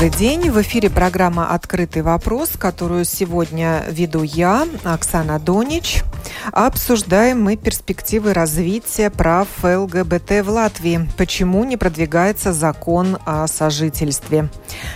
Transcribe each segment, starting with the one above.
Добрый день. В эфире программа «Открытый вопрос», которую сегодня веду я, Оксана Донич. Обсуждаем мы перспективы развития прав ЛГБТ в Латвии. Почему не продвигается закон о сожительстве?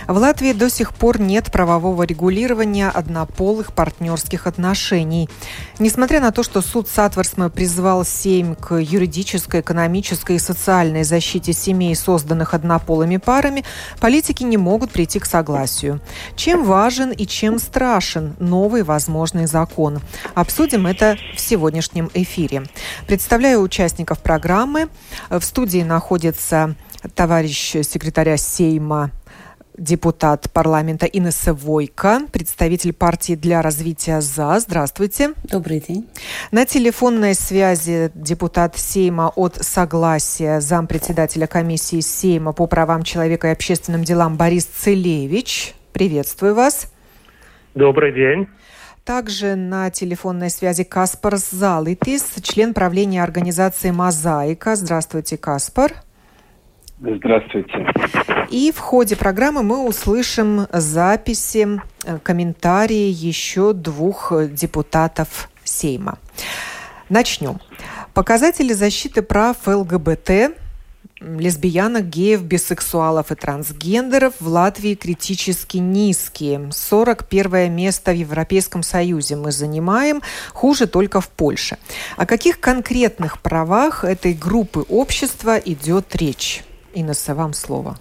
В Латвии до сих пор нет правового регулирования однополых партнерских отношений. Несмотря на то, что суд Сатварсма призвал Сейм к юридической, экономической и социальной защите семей, созданных однополыми парами, политики не могут прийти к согласию. Чем важен и чем страшен новый возможный закон? Обсудим это в сегодняшнем эфире. Представляю участников программы. В студии находится товарищ секретаря Сейма депутат парламента Инесса Войко, представитель партии для развития ЗА. Здравствуйте. Добрый день. На телефонной связи депутат Сейма от Согласия, зампредседателя комиссии Сейма по правам человека и общественным делам Борис Целевич. Приветствую вас. Добрый день. Также на телефонной связи Каспар Залитис, член правления организации «Мозаика». Здравствуйте, Каспар. Здравствуйте. И в ходе программы мы услышим записи, э, комментарии еще двух депутатов Сейма. Начнем. Показатели защиты прав ЛГБТ лесбиянок, геев, бисексуалов и трансгендеров в Латвии критически низкие. 41 место в Европейском Союзе мы занимаем, хуже только в Польше. О каких конкретных правах этой группы общества идет речь? Инесса, вам слово.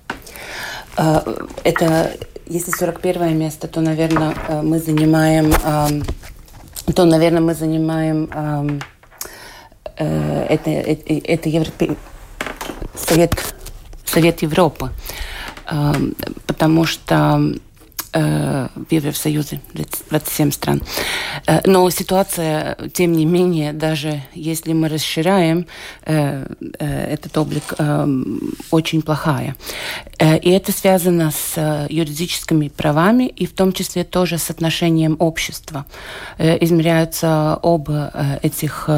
А, это, если 41 место, то, наверное, э, мы занимаем, то, наверное, мы занимаем э, это, это, это Европе... Совет, Совет Европы, потому что э, в Евросоюзе 27 стран. Э, но ситуация, тем не менее, даже если мы расширяем э, этот облик, очень плохая. И это связано с юридическими правами и в том числе тоже с отношением общества. Измеряются оба этих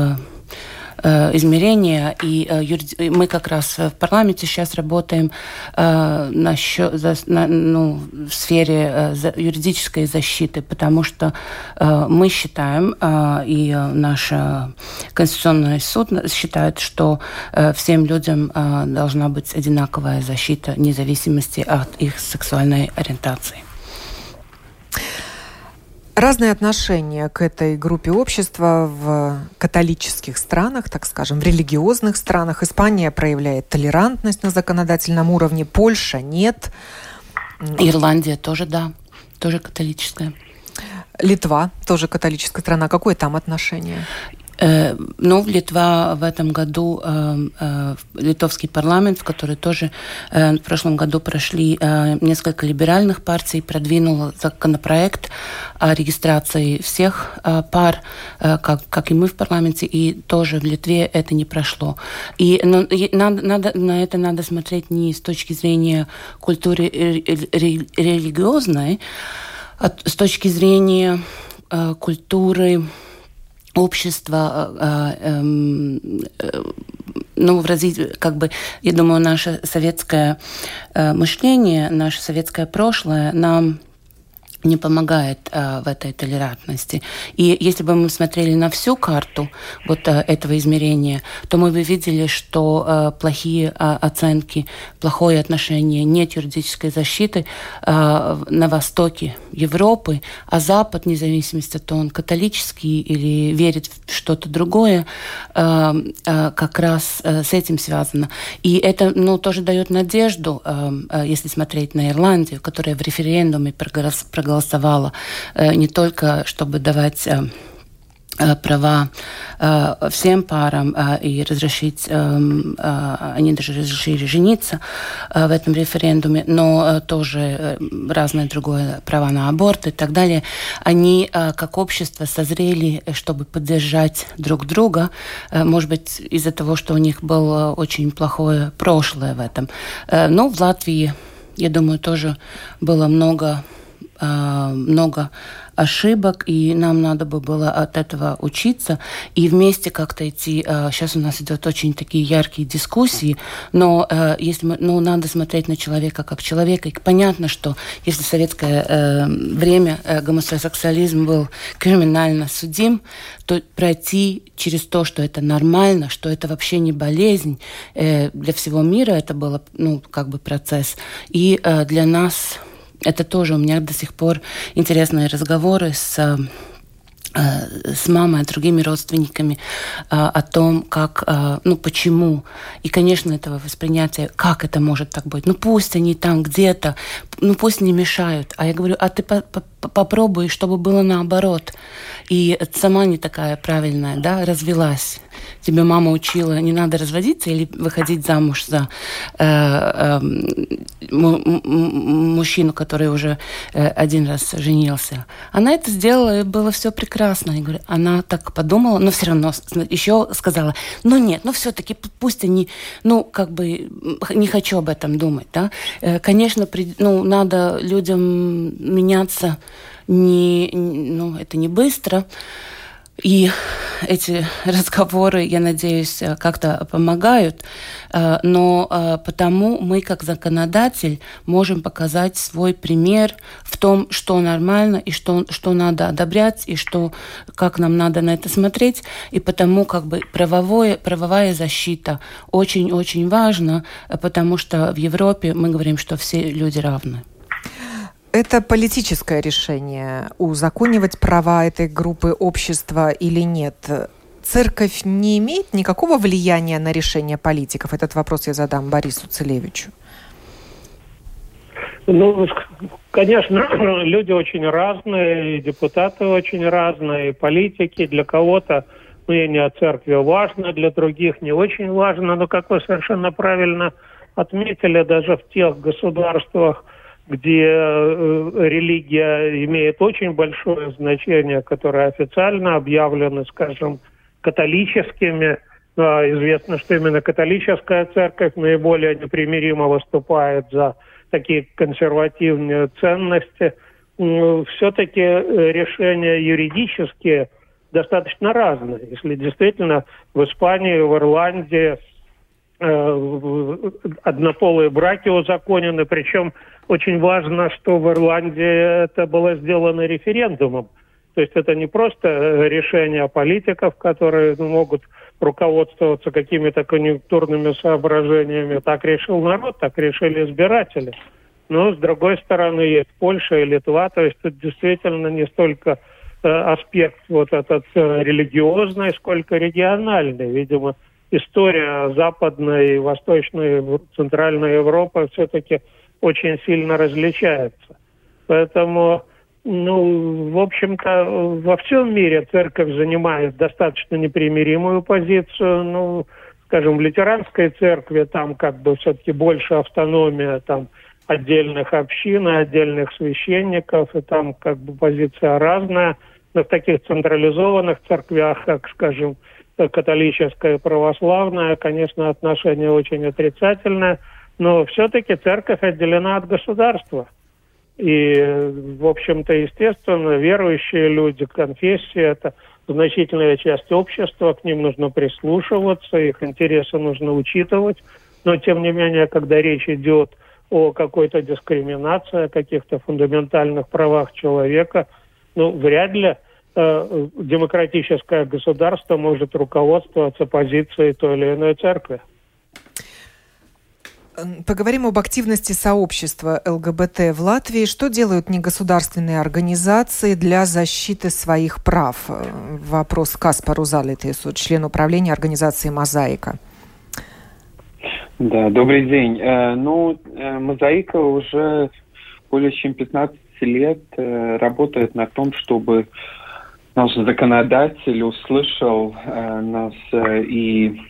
измерения. И э, мы как раз в парламенте сейчас работаем э, на, на, ну, в сфере юридической защиты, потому что мы считаем, и наш Конституционный суд считает, что всем людям должна быть одинаковая защита, вне зависимости от их сексуальной ориентации. Разные отношения к этой группе общества в католических странах, так скажем, в религиозных странах. Испания проявляет толерантность на законодательном уровне, Польша нет. Ирландия тоже, да, тоже католическая. Литва тоже католическая страна. Какое там отношение? Э, ну, Литва в этом году, э, э, литовский парламент, в который тоже в прошлом году прошли несколько либеральных партий, продвинул законопроект о регистрации всех пар, как, как и мы в парламенте, и тоже в Литве это не прошло. И, но, и надо, надо, на это надо смотреть не с точки зрения культуры религиозной, а с точки зрения культуры общество, э, э, эм, э, ну, в развитии, как бы, я думаю, наше советское мышление, наше советское прошлое нам не помогает э, в этой толерантности. И если бы мы смотрели на всю карту вот э, этого измерения, то мы бы видели, что э, плохие э, оценки, плохое отношение, нет юридической защиты э, на востоке Европы, а Запад, вне зависимости того, он католический или верит в что-то другое, э, э, как раз э, с этим связано. И это ну, тоже дает надежду, э, э, если смотреть на Ирландию, которая в референдуме проголосовала проголосовала э, не только, чтобы давать э, Э, права всем парам э, и разрешить, они даже разрешили жениться в этом референдуме, но тоже разное другое права на аборт и так далее, они как общество созрели, чтобы поддержать друг друга, может быть, из-за того, что у них было очень плохое прошлое в этом. Но в Латвии, я думаю, тоже было много много ошибок, и нам надо бы было от этого учиться и вместе как-то идти. Сейчас э, у нас идет очень такие яркие дискуссии, но э, если мы, ну, надо смотреть на человека как человека. И понятно, что если в советское э, время гомосексуализм был криминально судим, то пройти через то, что это нормально, что это вообще не болезнь, для всего мира это было, ну, как бы процесс. И для нас это тоже у меня до сих пор интересные разговоры с э, с мамой, другими родственниками э, о том, как, э, ну, почему. И, конечно, этого воспринятия, как это может так быть. Ну, пусть они там где-то, ну, пусть не мешают. А я говорю, а ты по -по попробуй, чтобы было наоборот. И сама не такая правильная, да, развелась тебя мама учила, не надо разводиться или выходить замуж за э, э, мужчину, который уже э, один раз женился. Она это сделала, и было все прекрасно. Я говорю, она так подумала, но все равно еще сказала, ну нет, ну все-таки пусть они, ну как бы не хочу об этом думать, да. Э, конечно, при, ну надо людям меняться не, ну это не быстро. И эти разговоры, я надеюсь, э, как-то помогают, э, но э, потому мы, как законодатель, можем показать свой пример в том, что нормально и что, что надо одобрять, и что, как нам надо на это смотреть. И потому как бы правовое, правовая защита очень-очень важна, потому что в Европе мы говорим, что все люди равны. Это политическое решение, узаконивать права этой группы общества или нет. Церковь не имеет никакого влияния на решение политиков? Этот вопрос я задам Борису Целевичу. Ну, конечно, люди очень разные, депутаты очень разные, политики. Для кого-то мнение о церкви важно, для других не очень важно. Но, как вы совершенно правильно отметили, даже в тех государствах, где э, религия имеет очень большое значение, которые официально объявлены, скажем, католическими. А известно, что именно католическая церковь наиболее непримиримо выступает за такие консервативные ценности. Все-таки э, решения юридические достаточно разные. Если действительно в Испании, в Ирландии э, однополые браки узаконены, причем очень важно, что в Ирландии это было сделано референдумом. То есть это не просто э, решение политиков, которые ну, могут руководствоваться какими-то конъюнктурными соображениями. Так решил народ, так решили избиратели. Но, с другой стороны, есть Польша и Литва. То есть тут действительно не столько э, аспект вот этот э, религиозный, сколько региональный. Видимо, история Западной, Восточной, Центральной Европы все-таки очень сильно различаются. Поэтому, ну, в общем-то, во всем мире церковь занимает достаточно непримиримую позицию. Ну, скажем, в лютеранской церкви там как бы все-таки больше автономия там отдельных общин, отдельных священников, и там как бы позиция разная. Но в таких централизованных церквях, как, скажем, католическая и православная, конечно, отношение очень отрицательное – но все-таки церковь отделена от государства. И, в общем-то, естественно, верующие люди, конфессии – это значительная часть общества, к ним нужно прислушиваться, их интересы нужно учитывать. Но, тем не менее, когда речь идет о какой-то дискриминации, о каких-то фундаментальных правах человека, ну, вряд ли э, демократическое государство может руководствоваться позицией той или иной церкви. Поговорим об активности сообщества ЛГБТ в Латвии. Что делают негосударственные организации для защиты своих прав? Э, вопрос Каспару Залитесу, член управления организации «Мозаика». Да, добрый день. Э, ну, «Мозаика» уже более чем 15 лет работает на том, чтобы наш законодатель услышал э, нас э, и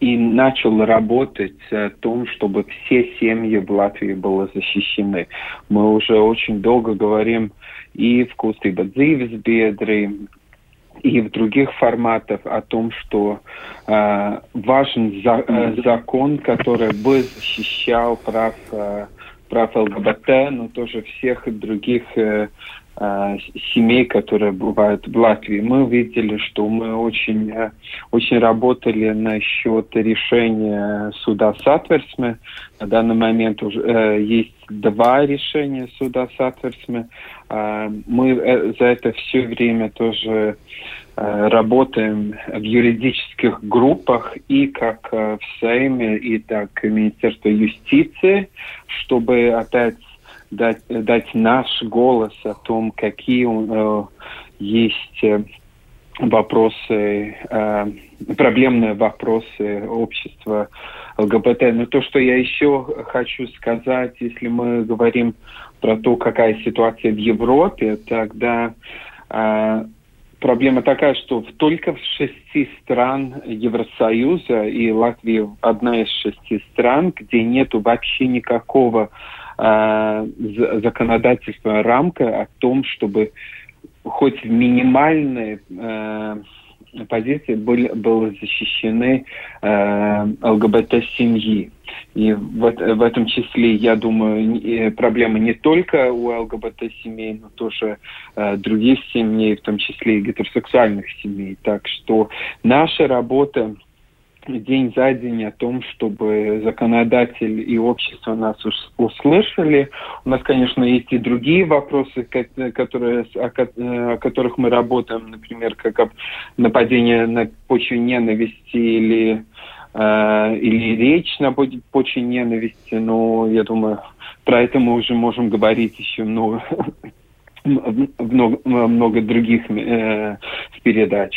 и начал работать о том, чтобы все семьи в Латвии были защищены. Мы уже очень долго говорим и в Кустыба Бедри, и в других форматах о том, что э, важен за, э, закон, который бы защищал прав, э, прав ЛГБТ, но тоже всех других э, Э, семей, которые бывают в Латвии. Мы видели, что мы очень, э, очень работали насчет решения суда Сатверсме. На данный момент уже э, есть два решения суда Сатверсме. Э, мы э, за это все время тоже э, работаем в юридических группах и как в Сейме, и так в Министерстве юстиции, чтобы опять дать, дать наш голос о том, какие э, есть э, вопросы, э, проблемные вопросы общества ЛГБТ. Но то, что я еще хочу сказать, если мы говорим про то, какая ситуация в Европе, тогда э, проблема такая, что только в шести стран Евросоюза, и Латвия одна из шести стран, где нет вообще никакого э, законодательства рамка о том, чтобы хоть в минимальной э, позиции были, были защищены э, ЛГБТ-семьи. И в, в этом числе, я думаю, проблема не только у ЛГБТ-семей, но тоже э, других семей, в том числе и гетеросексуальных семей. Так что наша работа день за день о том, чтобы законодатель и общество нас услышали. У нас, конечно, есть и другие вопросы, которые, о которых мы работаем, например, как нападение на почве ненависти или, э, или речь на почве ненависти. Но я думаю, про это мы уже можем говорить еще много, много, много других э, передач.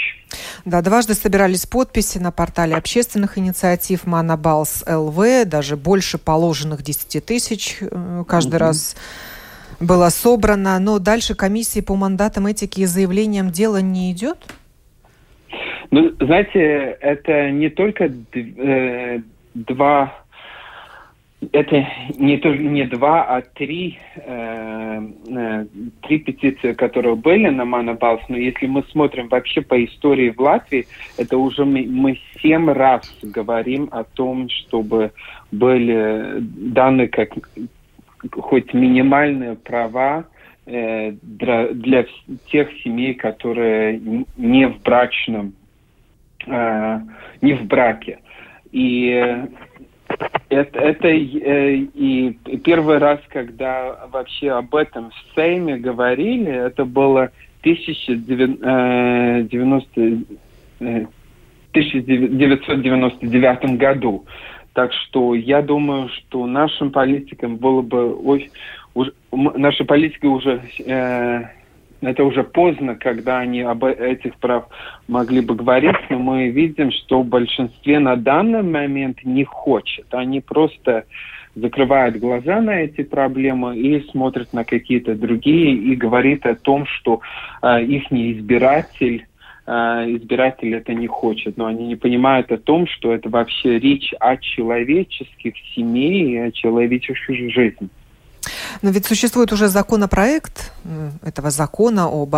Да, дважды собирались подписи на портале общественных инициатив Манабалс ЛВ, даже больше положенных 10 тысяч э, каждый угу. раз было собрано. Но дальше комиссии по мандатам этики и заявлениям дело не идет? Ну, знаете, это не только э, два это не, только не два, а три, э, э, три петиции, которые были на Манабалс. Но если мы смотрим вообще по истории в Латвии, это уже мы, мы семь раз говорим о том, чтобы были даны как хоть минимальные права э, для, для тех семей, которые не в брачном, э, не в браке. И это, это э, и первый раз, когда вообще об этом в Сейме говорили, это было 1990, 1999 э, году. Так что я думаю, что нашим политикам было бы очень... Наша политика уже э, это уже поздно, когда они об этих прав могли бы говорить, но мы видим, что в большинстве на данный момент не хочет. Они просто закрывают глаза на эти проблемы и смотрят на какие-то другие и говорит о том, что э, их избиратель э, избиратель это не хочет, но они не понимают о том, что это вообще речь о человеческих семьях и о человеческой жизни. Но ведь существует уже законопроект этого закона об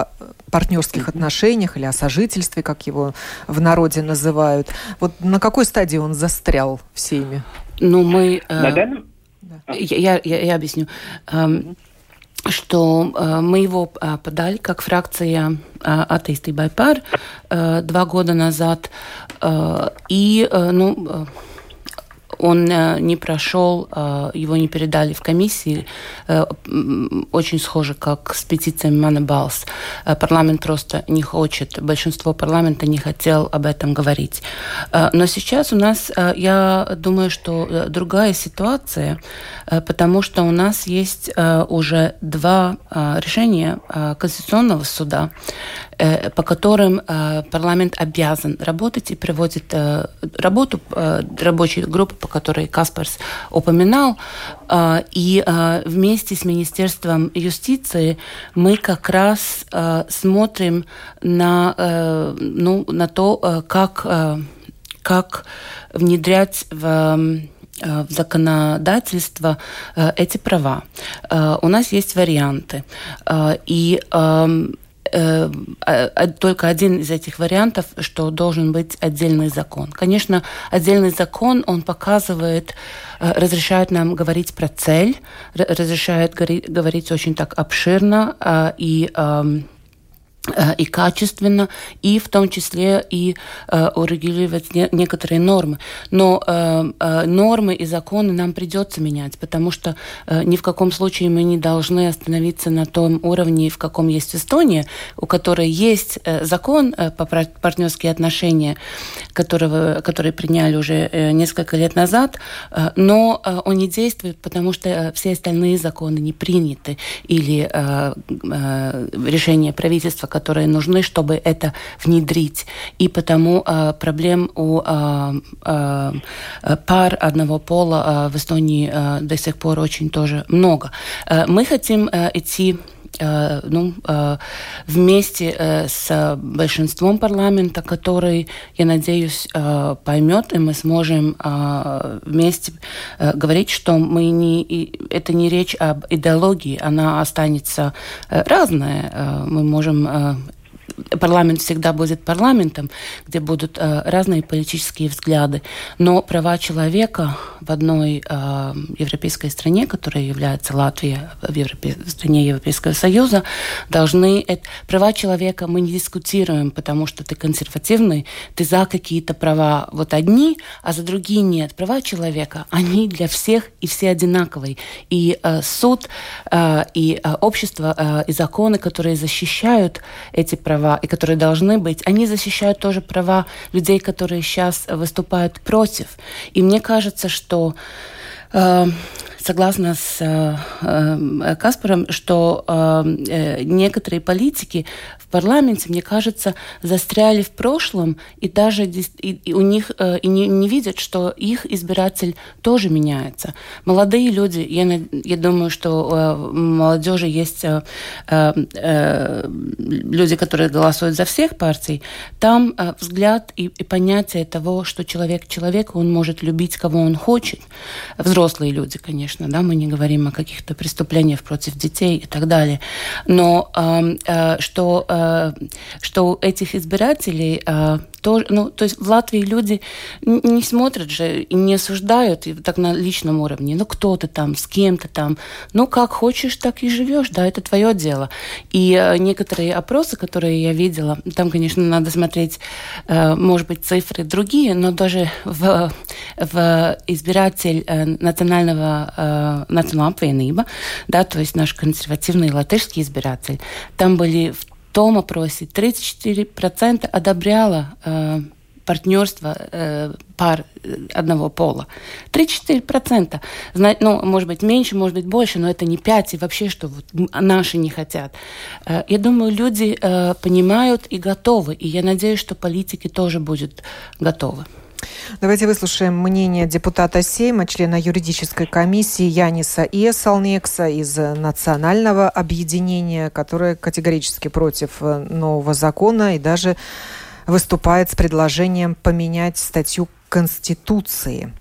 партнерских отношениях или о сожительстве, как его в народе называют. Вот на какой стадии он застрял всеми? Ну, мы... Э, да. я, я, я объясню. Эм, что э, мы его э, подали как фракция э, attīstībai par э, два года назад. Э, и, э, ну, э, он э, не прошел, э, его не передали в комиссии, э, очень схоже, как с петициями Манабалс. Парламент просто не хочет, большинство парламента не хотел об этом говорить. Но сейчас у нас, я думаю, что другая ситуация, потому что у нас есть уже два решения Конституционного суда. По которым парламент обязан работать и проводит работу рабочей группы, по которой Каспарс упоминал. И вместе с Министерством юстиции мы как раз смотрим на, ну, на то, как, как внедрять в Э, в законодательство э, эти права. Э, у нас есть варианты. И эм, только один из этих вариантов, что должен быть отдельный закон. Конечно, отдельный закон, он показывает, разрешает нам говорить про цель, разрешает говорить очень так обширно и эм, Э, и качественно, и в том числе и э, урегулировать не, некоторые нормы. Но э, э, нормы и законы нам придется менять, потому что э, ни в каком случае мы не должны остановиться на том уровне, в каком есть Эстония, у которой есть э, закон э, по партнерские отношения, которого, который приняли уже э, несколько лет назад, э, но э, он не действует, потому что э, все остальные законы не приняты или э, э, решение правительства, которые нужны, чтобы это внедрить. И потому э, проблем у э, э, пар одного пола э, в Эстонии э, до сих пор очень тоже много. Э, мы хотим э, идти э, ну, э, вместе с большинством парламента, который, я надеюсь, поймет, и мы сможем вместе говорить, что мы не, это не речь об идеологии, она останется разная. Мы можем парламент всегда будет парламентом, где будут э, разные политические взгляды, но права человека в одной э, европейской стране, которая является Латвия, в, Европе, в стране Европейского Союза, должны... Это, права человека мы не дискутируем, потому что ты консервативный, ты за какие-то права вот одни, а за другие нет. Права человека, они для всех и все одинаковые. И э, суд, э, и э, общество, э, и законы, которые защищают эти права, права и которые должны быть, они защищают тоже права людей, которые сейчас выступают против. И мне кажется, что э, согласна с э, э, Каспаром, что э, некоторые политики парламенте, мне кажется, застряли в прошлом и даже и, и у них э, и не, не видят, что их избиратель тоже меняется. Молодые люди, я, я думаю, что э, в молодежи есть э, э, э, люди, которые голосуют за всех партий, там э, взгляд и, и понятие того, что человек человек, он может любить кого он хочет. Взрослые люди, конечно, да, мы не говорим о каких-то преступлениях против детей и так далее. Но э, э, что Э, что у этих избирателей э, то, ну, то есть в Латвии люди не смотрят же и не осуждают и так на личном уровне. Ну, кто ты там, с кем ты там. Ну, как хочешь, так и живешь, да, это твое дело. И э, некоторые опросы, которые я видела, там, конечно, надо смотреть, э, может быть, цифры другие, но даже в, в избиратель э, национального национального да, то есть наш консервативный латышский избиратель, там были в том опросе 34% одобряло э, партнерство э, пар э, одного пола. 3-4%. Ну, может быть, меньше, может быть, больше, но это не 5, и вообще, что вот наши не хотят. Э, я думаю, люди э, понимают и готовы, и я надеюсь, что политики тоже будут готовы. Давайте выслушаем мнение депутата Сейма, члена юридической комиссии Яниса Иесалнекса из Национального объединения, которое категорически против э, нового закона и даже выступает с предложением поменять статью Конституции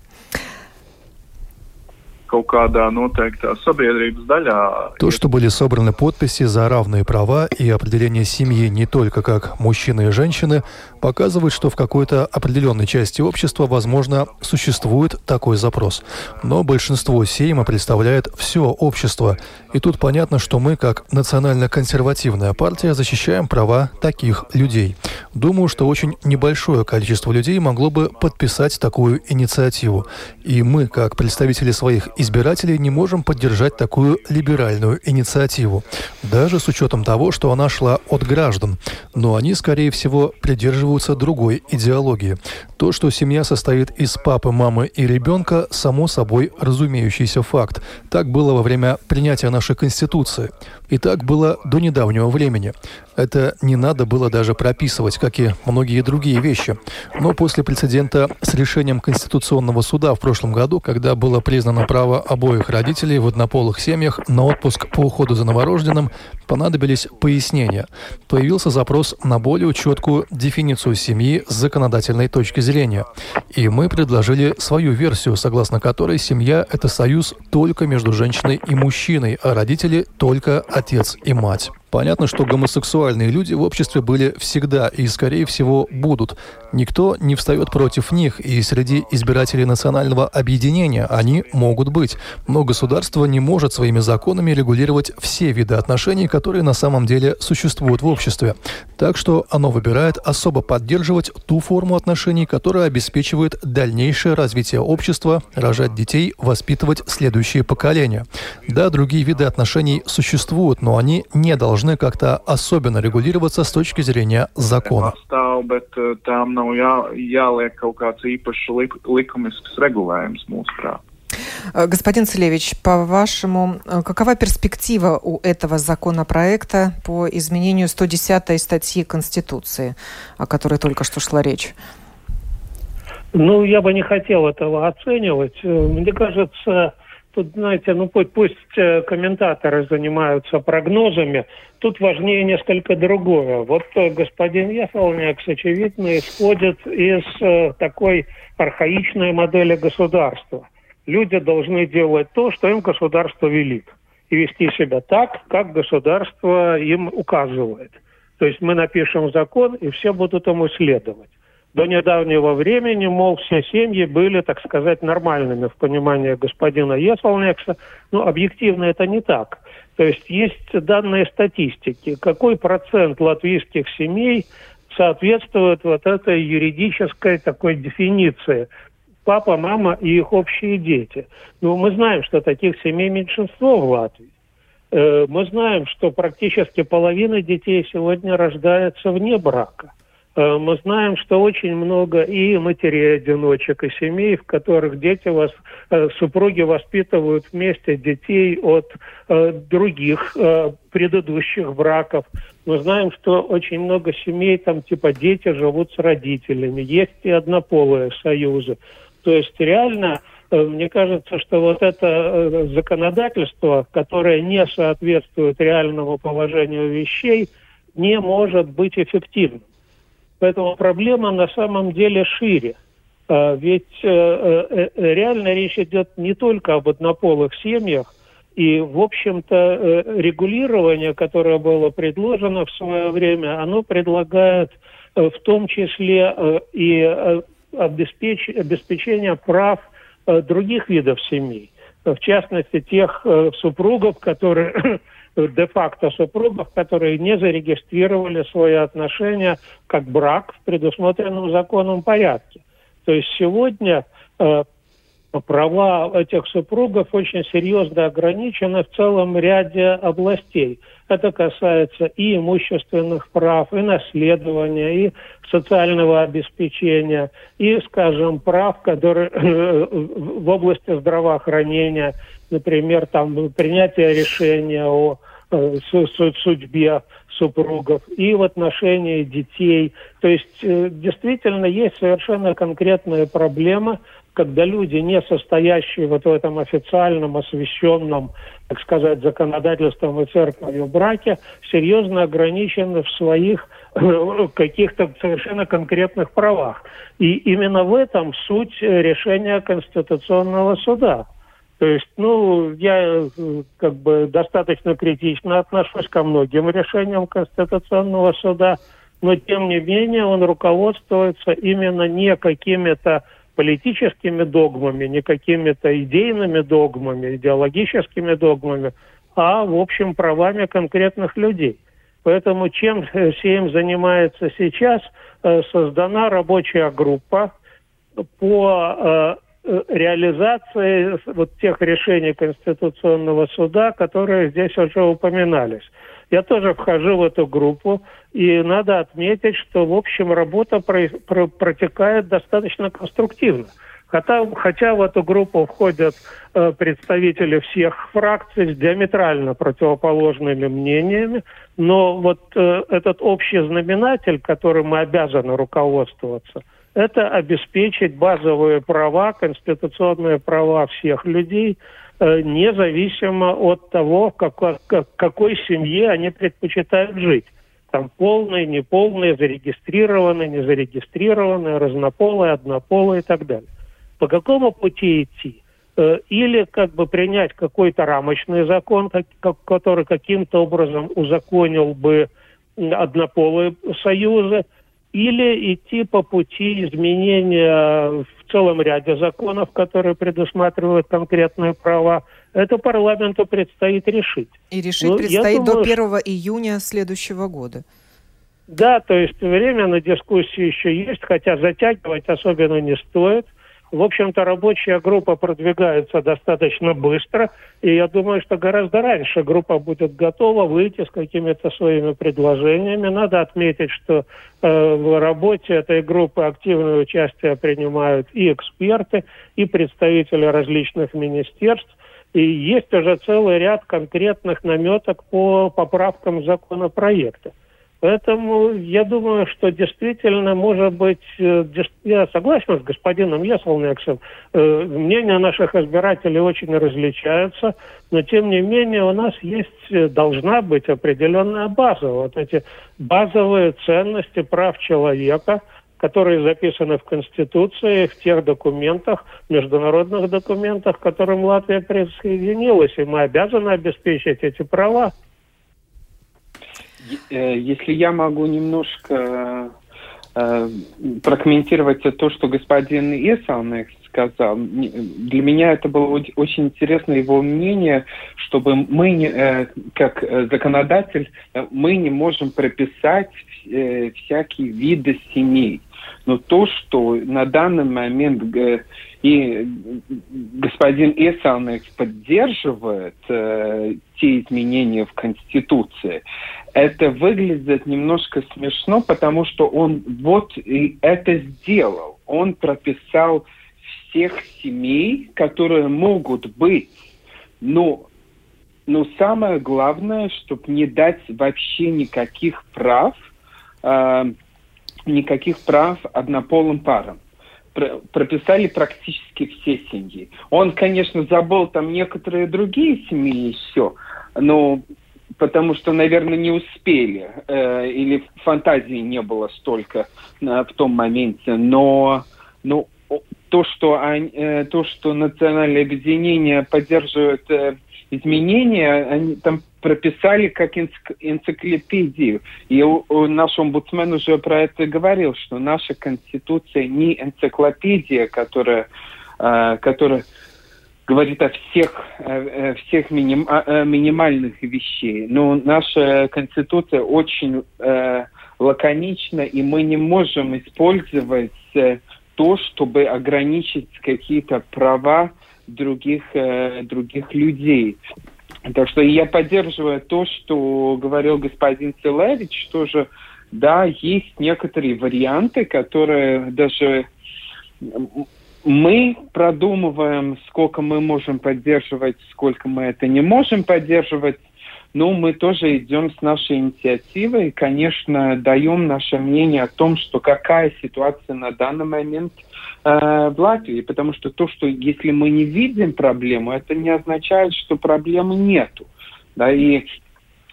kaut kādā noteiktā sabiedrības daļā. То, что были собраны подписи за равные права и определение семьи не только как мужчины и женщины, показывает, что в какой-то определенной части общества, возможно, существует такой запрос. Но большинство Сейма представляет все общество. И тут понятно, что мы, как национально-консервативная партия, защищаем права таких людей. Думаю, что очень небольшое количество людей могло бы подписать такую инициативу. И мы, как представители своих избирателей, не можем поддержать такую либеральную инициативу, даже с учетом того, что она шла от граждан. Но они, скорее всего, придерживаются другой идеологии. То, что семья состоит из папы, мамы и ребенка, само собой разумеющийся факт. Так было во время принятия нашей Конституции. И так было до недавнего времени. Это не надо было даже прописывать, как и многие другие вещи. Но после прецедента с решением Конституционного суда в прошлом году, когда было признано право обоих родителей в однополых семьях на отпуск по уходу за новорожденным, понадобились пояснения. Появился запрос на более четкую дефиницию семьи с законодательной точки зрения. И мы предложили свою версию, согласно которой семья – это союз только между женщиной и мужчиной, а родители – только отец и мать. Понятно, что гомосексуальные люди в обществе были всегда и, скорее всего, будут. Никто не встает против них, и среди избирателей национального объединения они могут быть. Но государство не может своими законами регулировать все виды отношений, которые на самом деле существуют в обществе. Так что оно выбирает особо поддерживать ту форму отношений, которая обеспечивает дальнейшее развитие общества, рожать детей, воспитывать следующие поколения. Да, другие виды отношений существуют, но они не должны должны как-то особенно регулироваться с точки зрения закона. Э, господин Целевич, по-вашему, э, какова перспектива у этого законопроекта по изменению 110 статьи Конституции, о которой только что шла речь? Ну, я бы не хотел этого оценивать. Э, мне кажется, Тут, знаете, ну пусть, пусть э, комментаторы занимаются прогнозами, тут важнее несколько другое. Вот э, господин Яфолнякс, очевидно, исходит из э, такой архаичной модели государства. Люди должны делать то, что им государство велит, и вести себя так, как государство им указывает. То есть мы напишем закон, и все будут ему следовать до недавнего времени, мол, все семьи были, так сказать, нормальными в понимании господина Есолнекса. Но объективно это не так. То есть есть данные статистики, какой процент латвийских семей соответствует вот этой юридической такой дефиниции папа, мама и их общие дети. Ну, мы знаем, что таких семей меньшинство в Латвии. Э, мы знаем, что практически половина детей сегодня рождается вне брака. Э, мы знаем, что очень много и матерей-одиночек, и семей, в которых дети вас, э, супруги воспитывают вместе детей от э, других предыдущих браков. Мы знаем, что очень много семей, там типа дети живут с родителями, есть и однополые союзы. То есть реально мне кажется, что вот это законодательство, которое не соответствует реальному положению вещей, не может быть эффективным. Поэтому проблема на самом деле шире. А, ведь э, э, э, реально речь идет не только об однополых семьях, и, в общем-то, регулирование, которое было предложено в свое время, оно предлагает в том числе и обеспеч... обеспечение прав других видов семей. В частности, тех супругов, которые де-факто супругов, которые не зарегистрировали свои отношения как брак в предусмотренном законом порядке. То есть сегодня э, права этих супругов очень серьезно ограничены в целом ряде областей. Это касается и имущественных прав, и наследования, и социального обеспечения, и, скажем, прав, которые в области здравоохранения, например, там принятие решения о Э, судьбе супругов и в отношении детей. То есть э, действительно есть совершенно конкретная проблема, когда люди, не состоящие вот в этом официальном, освященном, так сказать, законодательством и церковью браке, серьезно ограничены в своих э, каких-то совершенно конкретных правах. И именно в этом суть решения Конституционного суда. То есть, ну, я э, как бы достаточно критично отношусь ко многим решениям Конституционного суда, но тем не менее он руководствуется именно не какими-то политическими догмами, не какими-то идейными догмами, идеологическими догмами, а, в общем, правами конкретных людей. Поэтому чем всем занимается сейчас, э, создана рабочая группа по э, реализации вот тех решений Конституционного суда, которые здесь уже упоминались. Я тоже вхожу в эту группу, и надо отметить, что, в общем, работа про, про, протекает достаточно конструктивно. Хотя, хотя в эту группу входят э, представители всех фракций с диаметрально противоположными мнениями, но вот э, этот общий знаменатель, которым мы обязаны руководствоваться, это обеспечить базовые права, конституционные права всех людей, э, независимо от того, как, как, какой семье они предпочитают жить. Там полные, неполные, зарегистрированные, незарегистрированные, разнополые, однополые и так далее по какому пути идти. Э, или как бы принять какой-то рамочный закон, который каким-то образом узаконил бы однополые союзы, или идти по пути изменения в целом ряде законов, которые предусматривают конкретные права. Это парламенту предстоит решить. И решить ну, предстоит думаю, до 1 июня следующего года. Да, то есть время на дискуссии еще есть, хотя затягивать особенно не стоит – в общем-то, рабочая группа продвигается достаточно быстро, и я думаю, что гораздо раньше группа будет готова выйти с какими-то своими предложениями. Надо отметить, что э, в работе этой группы активное участие принимают и эксперты, и представители различных министерств. И есть уже целый ряд конкретных наметок по поправкам законопроекта. Поэтому я думаю, что действительно, может быть, э, я согласен с господином Ясолнексом, э, мнения наших избирателей очень различаются, но тем не менее у нас есть, э, должна быть определенная база. Вот эти базовые ценности прав человека, которые записаны в Конституции, в тех документах, международных документах, к которым Латвия присоединилась, и мы обязаны обеспечить эти права. Э, если я могу немножко э, прокомментировать то, что господин Исалнек сказал. Для меня это было очень интересно его мнение, чтобы мы, э, как законодатель, мы не можем прописать всякие виды семей. Но то, что на данный момент и господин Эсалнекс поддерживает э, те изменения в Конституции, это выглядит немножко смешно, потому что он вот и это сделал. Он прописал всех семей, которые могут быть. Но, но самое главное, чтобы не дать вообще никаких прав, э, никаких прав однополым парам прописали практически все семьи. Он, конечно, забыл там некоторые другие семьи еще, но потому что, наверное, не успели, э, или фантазии не было столько э, в том моменте, но, но то, что, они, э, то, что национальное объединение поддерживает э, изменения, они там прописали как энциклопедию. И наш омбудсмен уже про это говорил, что наша конституция не энциклопедия, которая, э, которая говорит о всех, всех миним, минимальных вещей. Но наша конституция очень э, лаконична, и мы не можем использовать э, то, чтобы ограничить какие-то права других, других людей. Так что я поддерживаю то, что говорил господин Целевич, что же, да, есть некоторые варианты, которые даже мы продумываем, сколько мы можем поддерживать, сколько мы это не можем поддерживать, но мы тоже идем с нашей инициативой. Конечно, даем наше мнение о том, что какая ситуация на данный момент э, в Латвии, потому что то, что если мы не видим проблему, это не означает, что проблемы нету. Да, и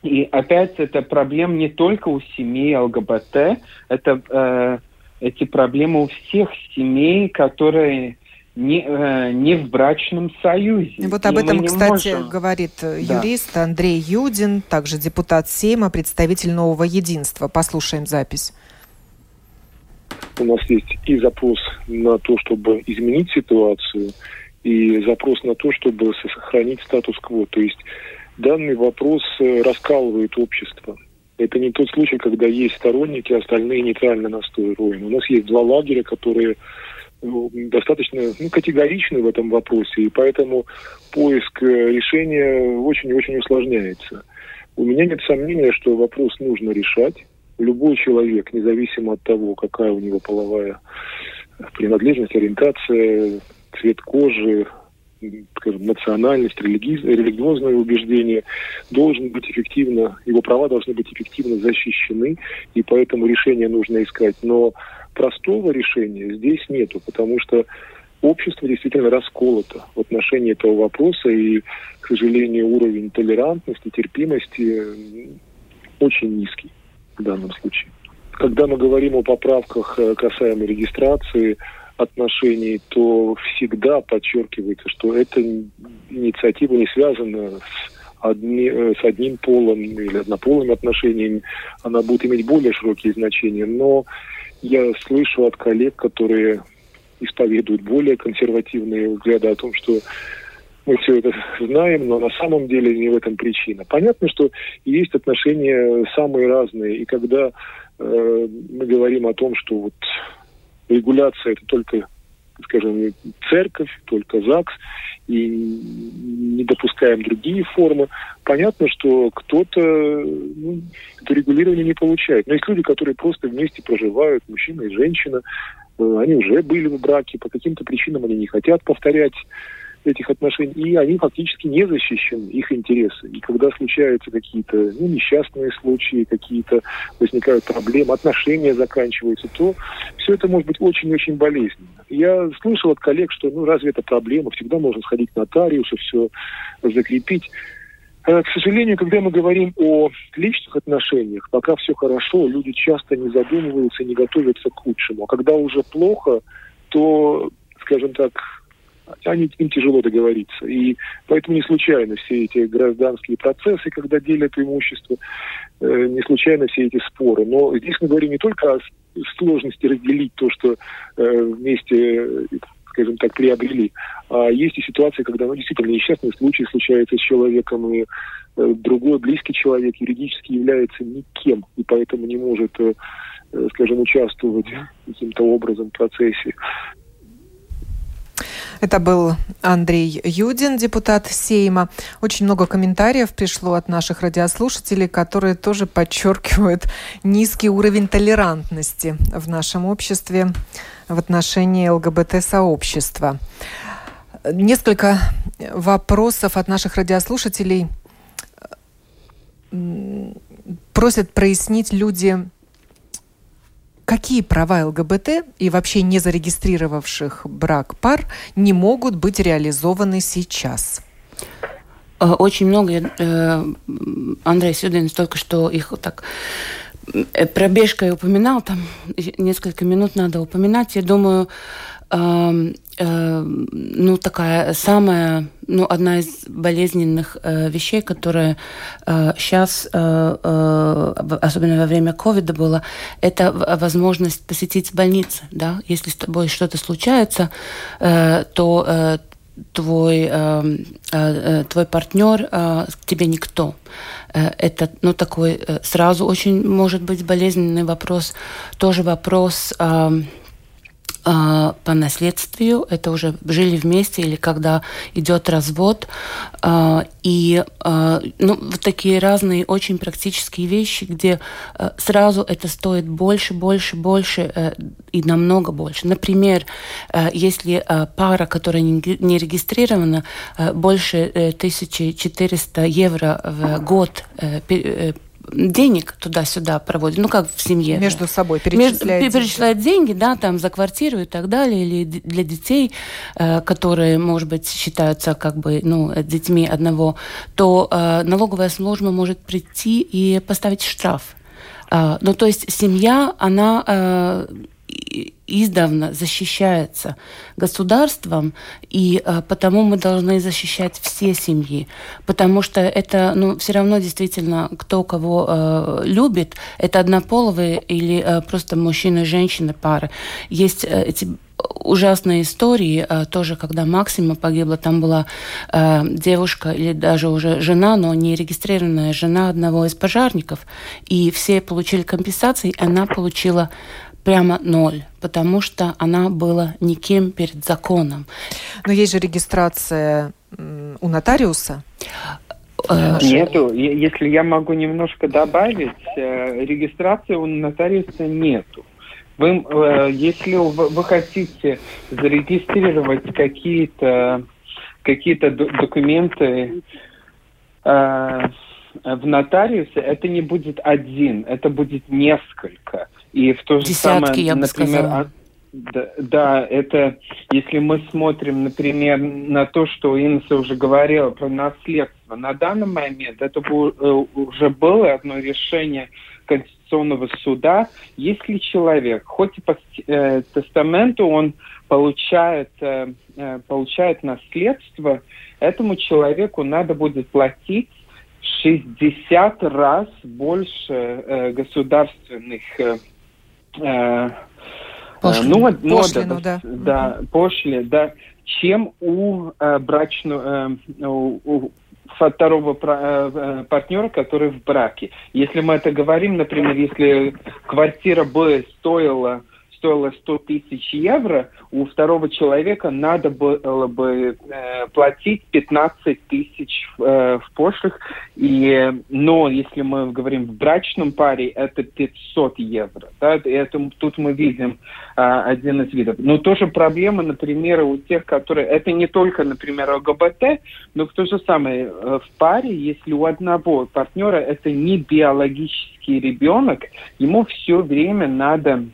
и опять это проблем не только у семей ЛГБТ, это э, эти проблемы у всех семей, которые не, э, не в брачном союзе. И вот об этом, кстати, можем... говорит э, юрист да. Андрей Юдин, также депутат Сейма, представитель нового единства. Послушаем запись. У нас есть и запрос на то, чтобы изменить ситуацию, и запрос на то, чтобы сохранить статус-кво. То есть данный вопрос э, раскалывает общество. Это не тот случай, когда есть сторонники, а остальные нейтрально настроены. У нас есть два лагеря, которые достаточно ну, категоричны в этом вопросе, и поэтому поиск решения очень и очень усложняется. У меня нет сомнения, что вопрос нужно решать. Любой человек, независимо от того, какая у него половая принадлежность, ориентация, цвет кожи, скажем, национальность, религи... религиозное убеждение, должен быть эффективно, его права должны быть эффективно защищены, и поэтому решение нужно искать. Но простого решения здесь нету, потому что общество действительно расколото в отношении этого вопроса, и, к сожалению, уровень толерантности, терпимости очень низкий в данном случае. Когда мы говорим о поправках э, касаемо регистрации отношений, то всегда подчеркивается, что эта инициатива не связана с одни, э, с одним полом или однополыми отношениями, она будет иметь более широкие значения. Но я слышу от коллег, которые исповедуют более консервативные взгляды о том, что мы все это знаем, но на самом деле не в этом причина. Понятно, что есть отношения самые разные, и когда э, мы говорим о том, что вот регуляция это только, скажем, церковь, только ЗАГС, и не допускаем другие формы, понятно, что кто-то ну, это регулирование не получает. Но есть люди, которые просто вместе проживают, мужчина и женщина, э, они уже были в браке, по каким-то причинам они не хотят повторять этих отношений, и они фактически не защищены, их интересы. И когда случаются какие-то ну, несчастные случаи, какие-то возникают проблемы, отношения заканчиваются, то все это может быть очень-очень болезненно. Я слышал от коллег, что ну разве это проблема, всегда можно сходить к нотариусу, все закрепить. Э, к сожалению, когда мы говорим о личных отношениях, пока все хорошо, люди часто не задумываются, не готовятся к лучшему. А когда уже плохо, то, скажем так, они, им тяжело договориться. И поэтому не случайно все эти гражданские процессы, когда делят имущество, э, не случайно все эти споры. Но здесь мы говорим не только о сложности разделить то, что э, вместе скажем так, приобрели. А есть и ситуации, когда ну, действительно несчастный случай случается с человеком, и э, другой близкий человек юридически является никем, и поэтому не может, э, э скажем, участвовать каким-то образом в процессе. Это был Андрей Юдин, депутат Сейма. Очень много комментариев пришло от наших радиослушателей, которые тоже подчеркивают низкий уровень толерантности в нашем обществе в отношении ЛГБТ-сообщества. Несколько вопросов от наших радиослушателей просят прояснить люди какие права ЛГБТ и вообще не зарегистрировавших брак пар не могут быть реализованы сейчас? Э, очень много, э, Андрей Сюдин только что их так э, пробежкой упоминал, там несколько минут надо упоминать. Я думаю, ну, такая самая, ну, одна из болезненных э, вещей, которая э, сейчас, э, э, особенно во время ковида была, это возможность посетить больницу, да, если с тобой что-то случается, э, то э, твой, э, э, твой партнер э, тебе никто. Э, это, ну, такой э, сразу очень может быть болезненный вопрос. Тоже вопрос... Э, по наследствию, это уже жили вместе или когда идет развод. А, и а, ну, вот такие разные очень практические вещи, где сразу это стоит больше, больше, больше э, и намного больше. Например, э, если пара, которая не регистрирована, э, больше 1400 евро в год денег туда-сюда проводит, ну как в семье. Между собой перечисляет. Между, перечисляет деньги, да, там за квартиру и так далее, или для детей, э, которые, может быть, считаются как бы, ну, детьми одного, то э, налоговая служба может прийти и поставить штраф. Э, ну, то есть семья, она э, издавна защищается государством, и э, потому мы должны защищать все семьи, потому что это, ну, все равно действительно, кто кого э, любит, это однополовые или э, просто мужчина и женщина пары. Есть э, эти ужасные истории, э, тоже когда Максима погибла, там была э, девушка или даже уже жена, но не регистрированная жена одного из пожарников, и все получили компенсации, она получила прямо ноль, потому что она была никем перед законом. Но есть же регистрация у нотариуса. Э, нету. Если я могу немножко добавить, э, регистрации у нотариуса нету. Вы, э, если вы хотите зарегистрировать какие-то какие-то документы в нотариусе, это не будет один, это будет несколько. И в то же Десятки, самое, я бы например, сказала. Да, да, это если мы смотрим, например, на то, что Инесса уже говорила про наследство, на данный момент это э, уже было одно решение Конституционного суда. Если человек, хоть и по э, тестаменту он получает, э, э получает наследство, этому человеку надо будет платить 60 раз больше э, государственных э, э Пошлину, ну, ну, пошлину да, да. Да, пошли, да, чем у э, брачного, э, у, у второго э, э, партнера, который в браке. Если мы это говорим, например, если квартира бы стоила стоило 100 тысяч евро, у второго человека надо было бы э, платить 15 тысяч э, в пошлых. И, но если мы говорим в брачном паре, это 500 евро. Да? Это, тут мы видим э, один из видов. Но тоже проблема, например, у тех, которые... Это не только, например, ЛГБТ, но то же самое э, в паре, если у одного партнера это не биологический ребенок, ему все время надо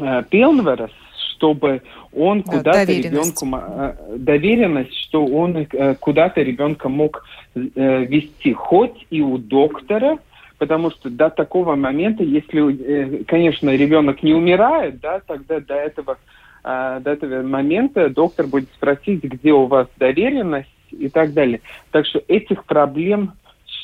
Э, Пилнверас, чтобы он да, куда-то ребенку э, доверенность, что он э, куда-то ребенка мог вести, хоть и у доктора, потому что до такого момента, если, конечно, ребенок не умирает, да, тогда до этого до этого момента доктор будет спросить, где у вас доверенность и так далее. Так что этих проблем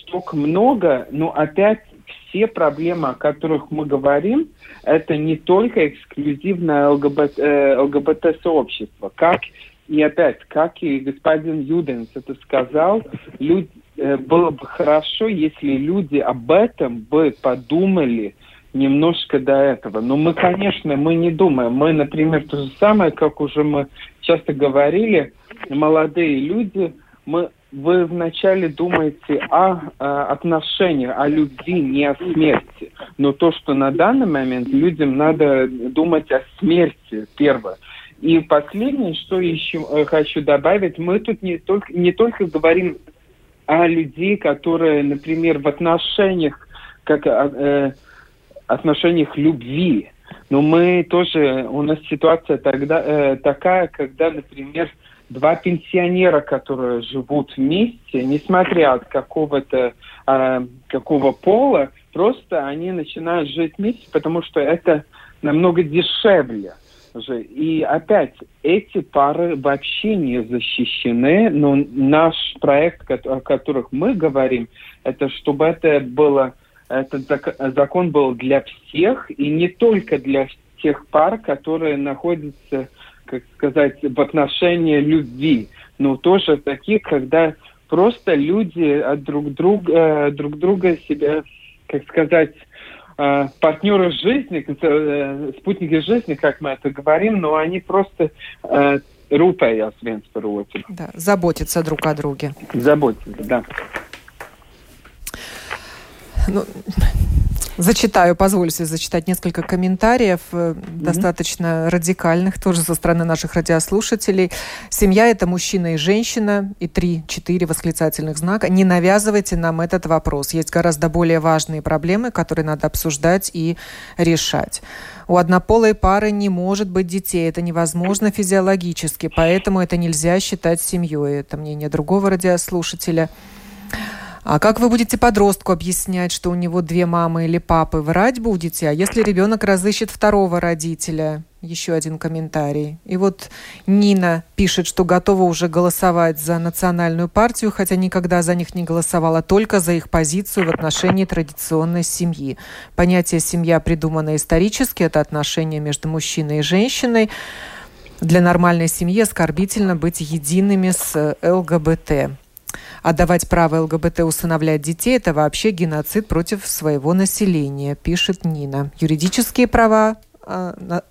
столько много, но опять все проблемы, о которых мы говорим, это не только эксклюзивное ЛГБТ, э, ЛГБТ-сообщество. Как и опять, как и господин Юденс это сказал, люди, э, было бы хорошо, если люди об этом бы подумали немножко до этого. Но мы, конечно, мы не думаем. Мы, например, то же самое, как уже мы часто говорили, молодые люди, мы вы вначале думаете о, о отношениях, о любви, не о смерти. Но то, что на данный момент людям надо думать о смерти первое. И последнее, что еще э, хочу добавить, мы тут не только, не только говорим о людей, которые, например, в отношениях, как э, отношениях любви, но мы тоже, у нас ситуация тогда э, такая, когда, например, два пенсионера, которые живут вместе, несмотря от какого-то э, какого пола, просто они начинают жить вместе, потому что это намного дешевле. Же. И опять, эти пары вообще не защищены, но наш проект, о которых мы говорим, это чтобы это было, этот закон был для всех, и не только для тех пар, которые находятся как сказать, в отношении любви. Но тоже таких, когда просто люди от друг друга, э, друг друга себя, как сказать, э, партнеры жизни, э, спутники жизни, как мы это говорим, но они просто рūpējās viens par otru. Да, заботятся друг о друге. Заботятся, да. Ну, Зачитаю, позвольте зачитать несколько комментариев, mm-hmm. достаточно радикальных, тоже со стороны наших радиослушателей. Семья – это мужчина и женщина, и три-четыре восклицательных знака. Не навязывайте нам этот вопрос. Есть гораздо более важные проблемы, которые надо обсуждать и решать. У однополой пары не может быть детей. Это невозможно физиологически, поэтому это нельзя считать семьей. Это мнение другого радиослушателя. А как вы будете подростку объяснять, что у него две мамы или папы? Врать будете? А если ребенок разыщет второго родителя? Еще один комментарий. И вот Нина пишет, что готова уже голосовать за национальную партию, хотя никогда за них не голосовала, только за их позицию в отношении традиционной семьи. Понятие «семья» придумано исторически, это отношение между мужчиной и женщиной. Для нормальной семьи оскорбительно быть едиными с ЛГБТ. Отдавать право ЛГБТ усыновлять детей – это вообще геноцид против своего населения, пишет Нина. Юридические права а,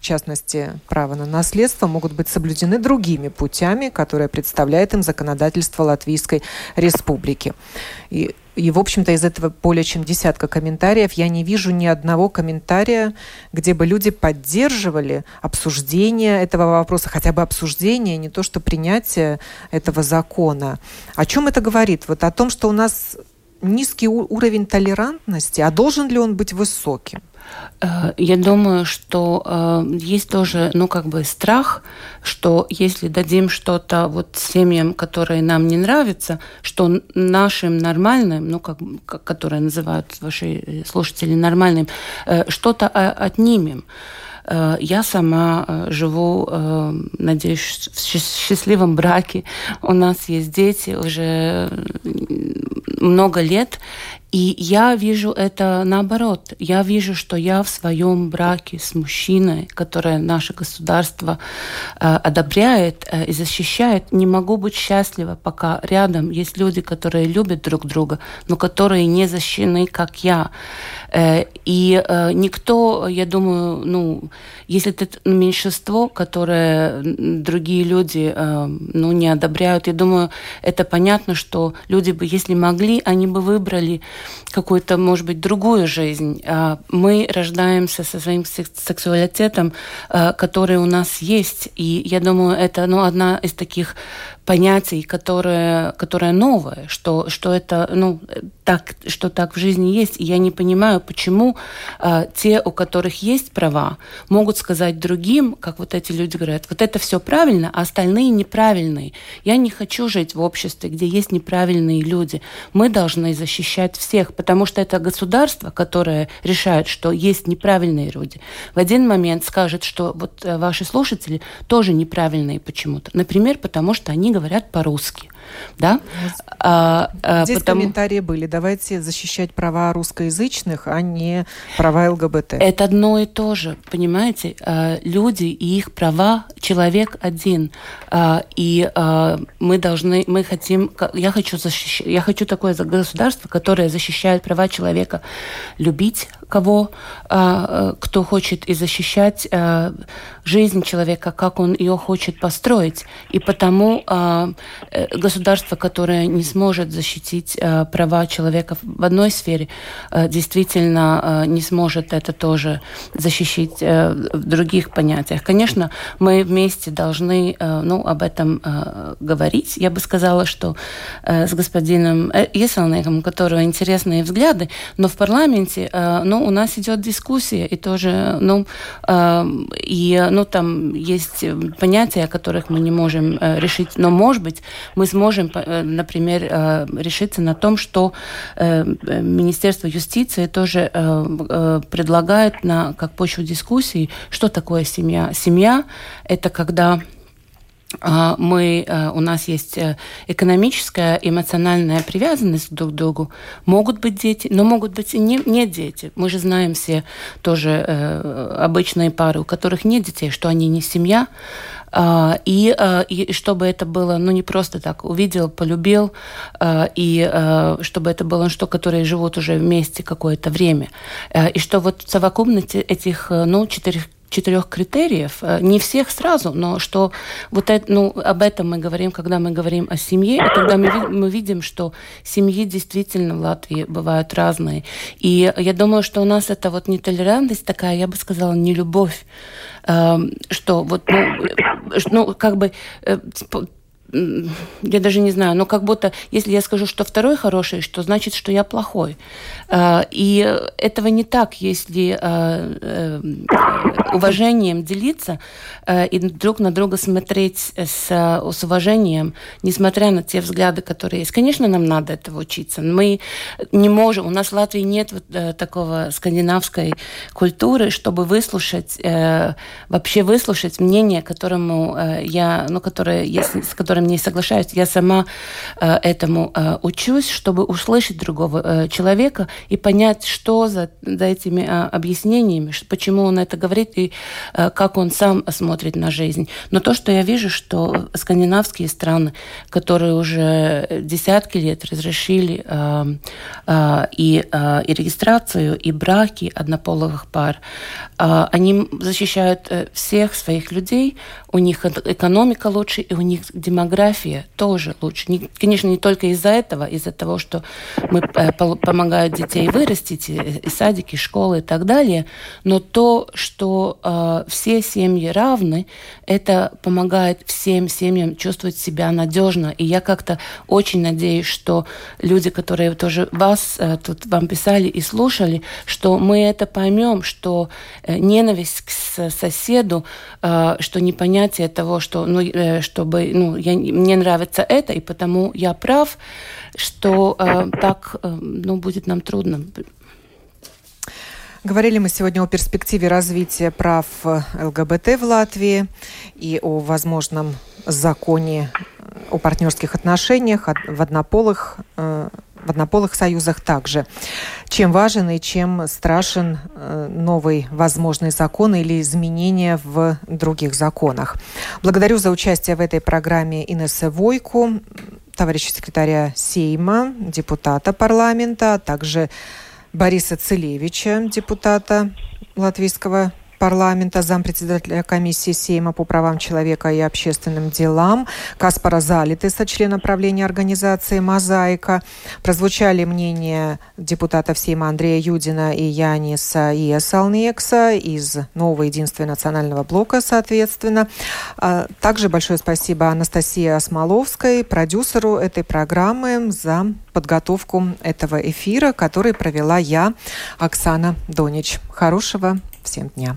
в частности, право на наследство, могут быть соблюдены другими путями, которые представляет им законодательство Латвийской Республики. И, и в общем-то, из этого более чем десятка комментариев я не вижу ни одного комментария, где бы люди поддерживали обсуждение этого вопроса, хотя бы обсуждение, не то что принятие этого закона. О чем это говорит? Вот о том, что у нас низкий уровень толерантности, а должен ли он быть высоким? Э, я думаю, что э, есть тоже, ну, как бы страх, что если дадим что-то вот семьям, которые нам не нравятся, что нашим нормальным, ну, как, которые называют ваши слушатели нормальным, э, что-то отнимем. Я сама живу, надеюсь, в счастливом браке. У нас есть дети уже много лет, и я вижу это наоборот. Я вижу, что я в своем браке с мужчиной, которое наше государство э, одобряет э, и защищает, не могу быть счастлива, пока рядом есть люди, которые любят друг друга, но которые не защищены, как я. Э, и э, никто, я думаю, ну, если это меньшинство, которое другие люди э, ну, не одобряют, я думаю, это понятно, что люди бы, если могли, они бы выбрали какую-то, может быть, другую жизнь. А мы рождаемся со своим сексуалитетом, который у нас есть. И я думаю, это ну, одна из таких понятий, которое, которое новое, что, что это, ну, так, что так в жизни есть. И я не понимаю, почему э, те, у которых есть права, могут сказать другим, как вот эти люди говорят, вот это все правильно, а остальные неправильные. Я не хочу жить в обществе, где есть неправильные люди. Мы должны защищать всех, потому что это государство, которое решает, что есть неправильные люди. В один момент скажет, что вот э, ваши слушатели тоже неправильные почему-то. Например, потому что они говорят по-русски. Да? А, а, Здесь потому... комментарии были. Давайте защищать права русскоязычных, а не права ЛГБТ. Это одно и то же, понимаете? А, люди и их права человек один. И мы должны, мы хотим, я хочу защищать, я хочу такое государство, которое защищает права человека любить кого, кто хочет и защищать жизнь человека, как он ее хочет построить. И потому государство государство, которое не сможет защитить э, права человека в одной сфере, э, действительно э, не сможет это тоже защищить э, в других понятиях. Конечно, мы вместе должны э, ну, об этом э, говорить. Я бы сказала, что э, с господином Еселником, у которого интересные взгляды, но в парламенте э, у нас идет дискуссия, и тоже, ну, э, и, ну, там есть понятия, о которых мы не можем э, решить, но, может быть, мы сможем можем, э, например, э, решиться на том, что э, Министерство юстиции тоже предлагает на, как почву дискуссии, что такое семья. Семья – это когда мы, у нас есть экономическая, эмоциональная привязанность друг к другу. Могут быть дети, но могут быть и не, не дети. Мы же знаем все тоже обычные пары, у которых нет детей, что они не семья, а, и, а, и чтобы это было, ну, не просто так, увидел, полюбил, а, и чтобы это было что, которые живут уже вместе какое-то время. И что вот в совокупности этих, ну, четырех четырех критериев, не всех сразу, но что вот это, ну, об этом мы говорим, когда мы говорим о семье, и тогда мы, мы видим, что семьи действительно в Латвии бывают разные. И я думаю, что у нас это вот нетолерантность такая, я бы сказала, не любовь Эм, что вот, ну, ну как бы э, я даже не знаю, но как будто, если я скажу, что второй хороший, что значит, что я плохой. А, и этого не так, если а, э, уважением делиться э, и друг на друга смотреть с, с уважением, несмотря на те взгляды, которые есть. Конечно, нам надо этого учиться. Мы не можем, у нас в Латвии нет вот э, такого скандинавской культуры, чтобы выслушать, вообще выслушать мнение, которому я, ну, которое, с которым которым не соглашаюсь. Я сама э, этому э, учусь, чтобы услышать другого э, человека и понять, что за, за этими э, объяснениями, почему он это говорит и э, как он сам смотрит на жизнь. Но то, что я вижу, что скандинавские страны, которые уже десятки лет разрешили э, э, и, э, и регистрацию, и браки однополых пар, они защищают всех своих людей, у них экономика лучше, и у них демография тоже лучше. Конечно, не только из-за этого, из-за того, что мы помогают детей вырастить, и садики, и школы и так далее, но то, что все семьи равны, это помогает всем семьям чувствовать себя надежно. И я как-то очень надеюсь, что люди, которые тоже вас э, тут вам писали и слушали, что мы это поймем, что э, ненависть к соседу, э, что непонятие того, что ну, чтобы ну, я, мне нравится это, и потому я прав, что так ну, будет нам трудно. Говорили мы сегодня о перспективе развития прав ЛГБТ в Латвии и о возможном законе о партнерских отношениях в однополых э, в однополых союзах также. Чем важен и чем страшен э, новый возможный закон или изменения в других законах. Благодарю за участие в этой программе Инессе Войку, товарища секретаря Сейма, депутата парламента, а также Бориса Целевича, депутата Латвийского парламента, зампредседателя комиссии Сейма по правам человека и общественным делам, Каспара Залитеса, члена правления организации «Мозаика». Прозвучали мнения депутатов Сейма Андрея Юдина и Яниса Иесалнекса из нового единства национального блока, соответственно. А, также большое спасибо Анастасии Осмоловской, продюсеру этой программы, за подготовку этого эфира, который провела я, Оксана Донич. Хорошего всем дня.